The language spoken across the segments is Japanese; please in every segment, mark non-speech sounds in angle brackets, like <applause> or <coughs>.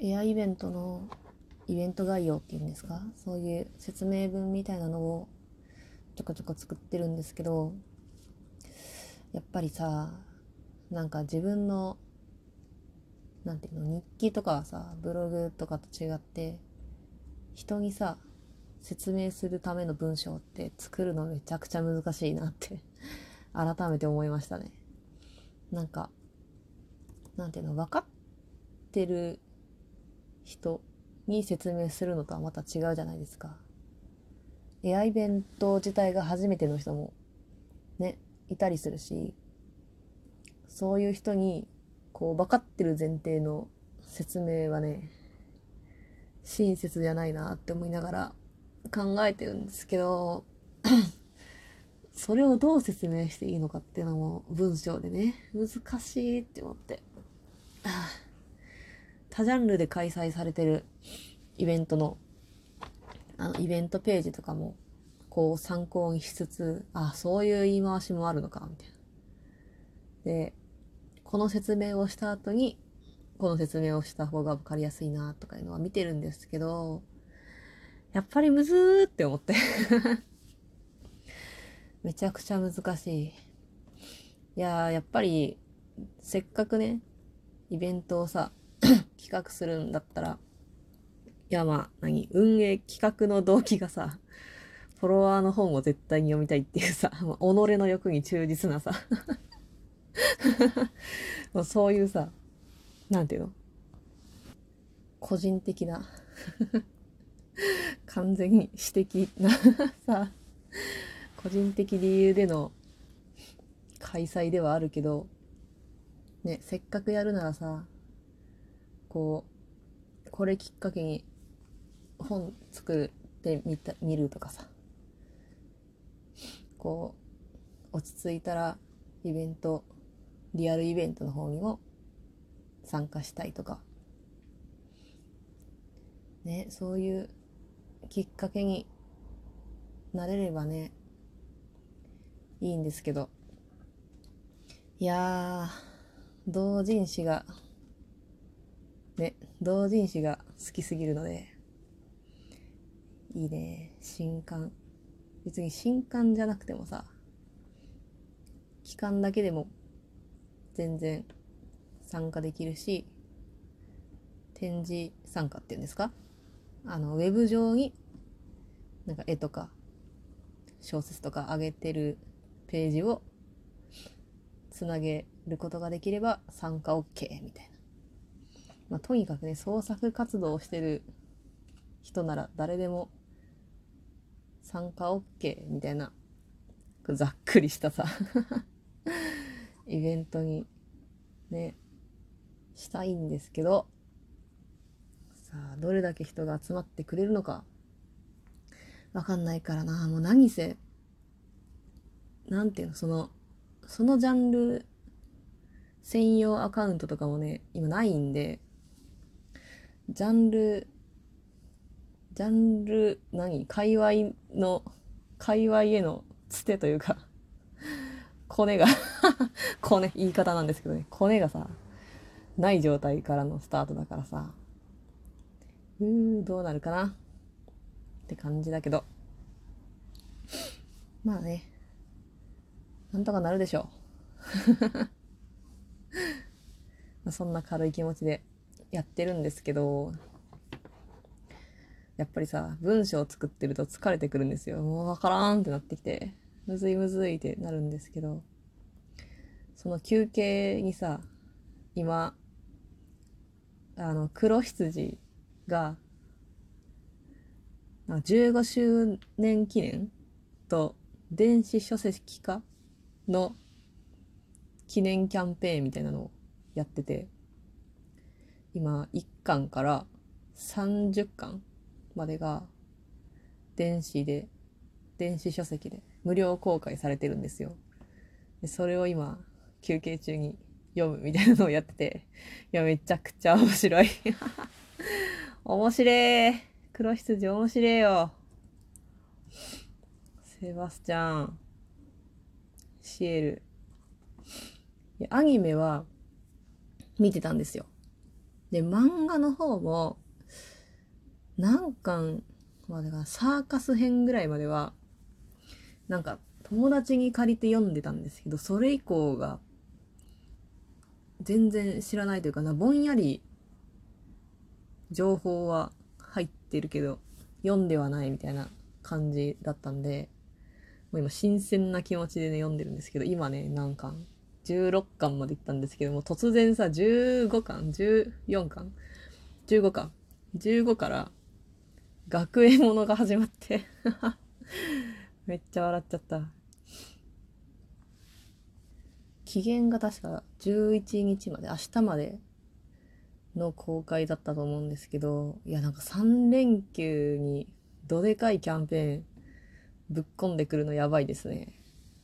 エアイベントのイベント概要っていうんですか？そういう説明文みたいなのをちょこちょこ作ってるんですけどやっぱりさなんか自分のなんていうの日記とかはさブログとかと違って人にさ説明するための文章って作るのめちゃくちゃ難しいなって改めて思いましたね。なんかなんていうの分かってる人に説明するのとはまた違うじゃないですか。エアイベント自体が初めての人もねいたりするしそういう人にこう分かってる前提の説明はね親切じゃないなって思いながら考えてるんですけど <coughs> それをどう説明していいのかっていうのも文章でね難しいって思って。多ジャンルで開催されてるイベントのあのイベントページとかもこう参考にしつつあそういう言い回しもあるのかみたいなでこの説明をした後にこの説明をした方が分かりやすいなとかいうのは見てるんですけどやっぱりむずーって思って <laughs> めちゃくちゃ難しい。いやー、やっぱり、せっかくね、イベントをさ、<coughs> 企画するんだったら、いや、まあ、何？運営企画の動機がさ、フォロワーの本を絶対に読みたいっていうさ、<laughs> 己の欲に忠実なさ <laughs> もうそういうさ、なんていうの？個人的な <laughs> 完全に私的なさ、個人的理由での開催ではあるけど、ね、せっかくやるならさ、こう、これきっかけに本作ってみた、見るとかさ、こう、落ち着いたらイベント、リアルイベントの方にも参加したいとか、ね、そういうきっかけになれればね、いいんですけど。いや、同人誌が、ね、同人誌が好きすぎるので、いいね、新刊。別に新刊じゃなくてもさ、期間だけでも全然参加できるし、展示参加っていうんですか？あの、ウェブ上に、なんか絵とか、小説とか上げてるページをつなげることができれば参加 OK みたいな。まあ、とにかくね、創作活動をしてる人なら誰でも参加 OK みたいな、ざっくりしたさ <laughs> イベントにね、したいんですけど、さあ、どれだけ人が集まってくれるのか、わかんないからな。もう何せ、なんていうの、その、そのジャンル専用アカウントとかもね、今ないんで、ジャンル、ジャンル、何？界隈の、界隈へのつてというか <laughs> コネが <laughs> コネ、言い方なんですけどね、コネがさ、ない状態からのスタートだからさ、うー、どうなるかな？って感じだけど。まあね、なんとかなるでしょう。<laughs> そんな軽い気持ちでやってるんですけど、やっぱりさ、文章を作ってると疲れてくるんですよ。もうわからんってなってきて、むずいむずいってなるんですけど、その休憩にさ、今、あの、黒羊が、15周年記念と電子書籍化の記念キャンペーンみたいなのをやってて、今1巻から30巻までが電子で、電子書籍で無料公開されてるんですよ。でそれを今休憩中に読むみたいなのをやってて、いや、めちゃくちゃ面白い。<laughs> 面白い。黒羊面白いよ。セバスチャン。シエル。アニメは見てたんですよ。で、漫画の方も、何巻までかサーカス編ぐらいまでは、なんか友達に借りて読んでたんですけど、それ以降が全然知らないというかな、ぼんやり情報は入ってるけど、読んではないみたいな感じだったんで、もう今新鮮な気持ちでね、読んでるんですけど、今ね、何巻 ?16 巻まで行ったんですけども、突然さ、15巻 ?14 巻 ?15 巻 ?15 から学園ものが始まって <laughs> めっちゃ笑っちゃった。期限が確か11日まで、明日までの公開だったと思うんですけど、いやなんか3連休にどでかいキャンペーンぶっ込んでくるのやばいですね。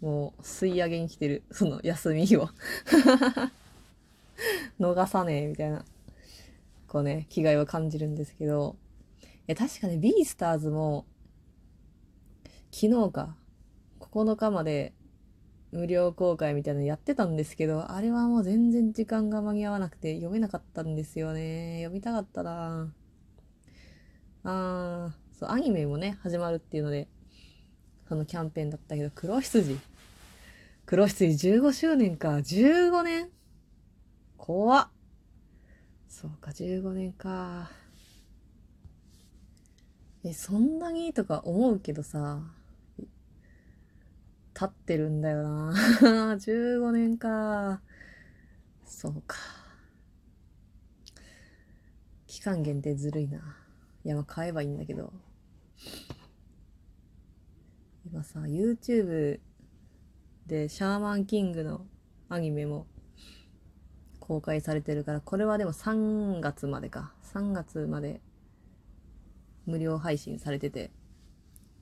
もう吸い上げに来てる、<laughs> その休みを。<laughs> 逃さねえみたいな、こうね、気概を感じるんですけど、いや確かね、ビースターズも昨日か、9日まで無料公開みたいなのやってたんですけど、あれはもう全然時間が間に合わなくて読めなかったんですよね。読みたかったな。あー、そう、アニメもね、始まるっていうので、そのキャンペーンだったけど、黒羊。黒羊15周年か。15年怖っ。そうか、15年か。え、そんなにとか思うけどさ、経ってるんだよな。<laughs> 15年か。そうか。期間限定ずるいな。いや、まあ買えばいいんだけど。今さ、YouTube でシャーマンキングのアニメも公開されてるから、これはでも3月までか。3月まで無料配信されてて、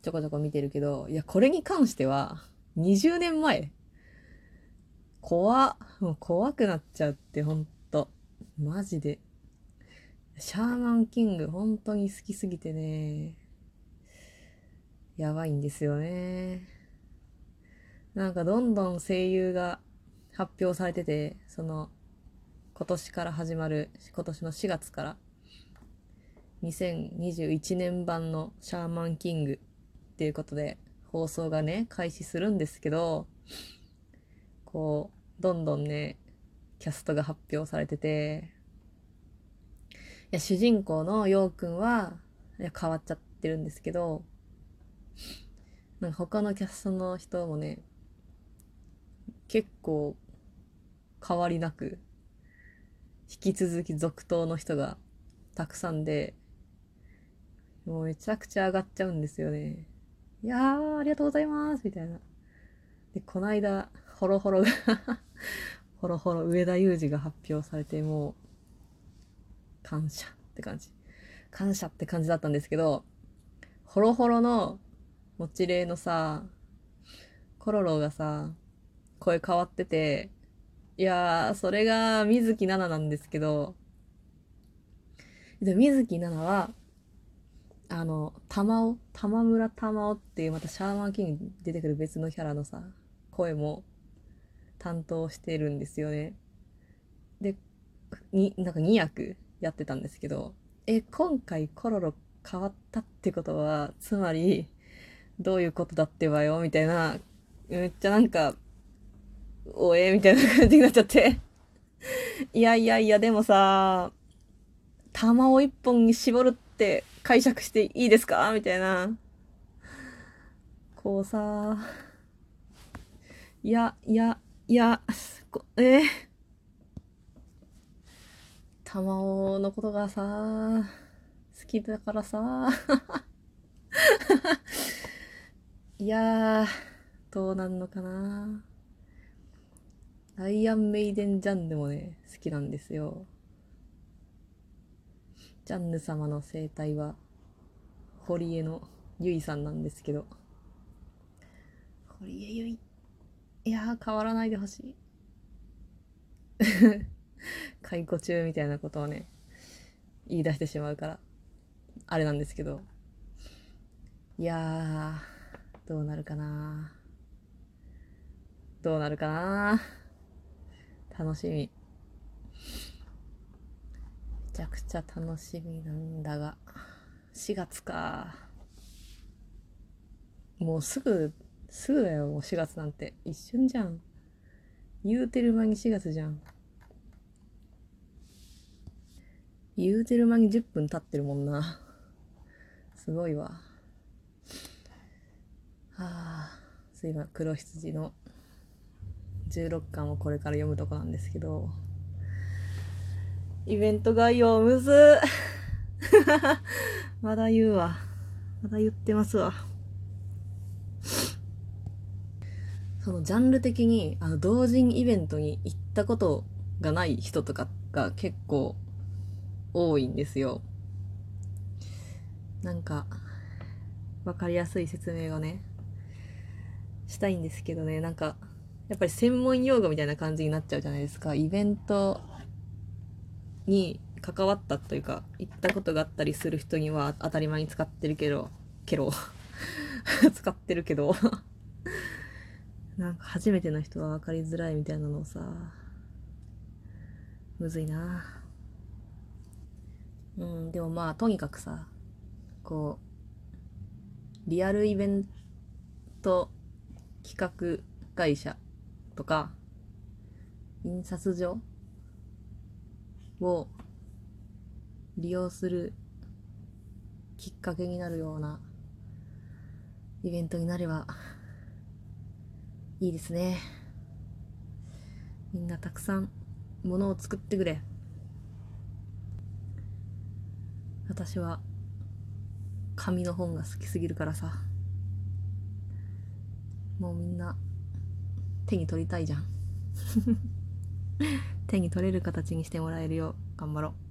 ちょこちょこ見てるけど、いや、これに関しては、20年前怖もう怖くなっちゃうってほんと。マジで。シャーマンキング本当に好きすぎてね。やばいんですよね。なんかどんどん声優が発表されてて、その今年から始まる、今年の4月から2021年版のシャーマンキングっていうことで放送がね、開始するんですけど、こう、どんどんね、キャストが発表されてて、いや、主人公のようくんは、いや、変わっちゃってるんですけど、なんか他のキャストの人もね、結構変わりなく、引き続き続投の人がたくさんで、もうめちゃくちゃ上がっちゃうんですよね。いやー、ありがとうございますみたいな。で、こないだ、ホロホロが <laughs> ホロホロ上田裕二が発表されて、もう、感謝って感じ。感謝って感じだったんですけど、ホロホロの、もちれのさ、コロロがさ、声変わってて、いやー、それが水木奈々なんですけど、で、水木奈々は、あの、玉尾、玉村玉尾っていうまたシャーマンキングに出てくる別のキャラのさ、声も担当してるんですよね。で、に、なんか2役やってたんですけど、え、今回コロロ変わったってことは、つまり、どういうことだってばよ、みたいな、めっちゃなんか、おえみたいな感じになっちゃって。いやいやいや、でもさ、玉を一本に絞るって解釈していいですか？みたいな。こうさ、いや、いや、いや、えー、玉緒のことがさ、好きだからさ、いやー、どうなんのかな。アイアンメイデンジャンヌもね、好きなんですよ。ジャンヌ様の生態は堀江のゆいさんなんですけど堀江ゆいいや変わらないでほしい <laughs> 解雇中みたいなことをね言い出してしまうからあれなんですけどいやどうなるかな？どうなるかな？楽しみ。めちゃくちゃ楽しみなんだが。4月か。もうすぐすぐだよ。もう4月なんて。一瞬じゃん。言うてる間に4月じゃん。言うてる間に10分経ってるもんな。すごいわ。はあすいません黒羊の16巻をこれから読むとこなんですけどイベント概要むず <laughs> まだ言うわ。まだ言ってますわ。そのジャンル的にあの同人イベントに行ったことがない人とかが結構多いんですよ。なんか分かりやすい説明をね。したいんですけどね。なんかやっぱり専門用語みたいな感じになっちゃうじゃないですか。イベントに関わったというか行ったことがあったりする人には当たり前に使ってるけどけど <laughs> 使ってるけどなんか初めての人は分かりづらいみたいなのをさむずいな。うんでもまあとにかくさこうリアルイベント企画会社とか印刷所を利用するきっかけになるようなイベントになればいいですね。みんなたくさんものを作ってくれ。私は紙の本が好きすぎるからさ。もうみんな手に取りたいじゃん。<laughs> 手に取れる形にしてもらえるよう頑張ろう。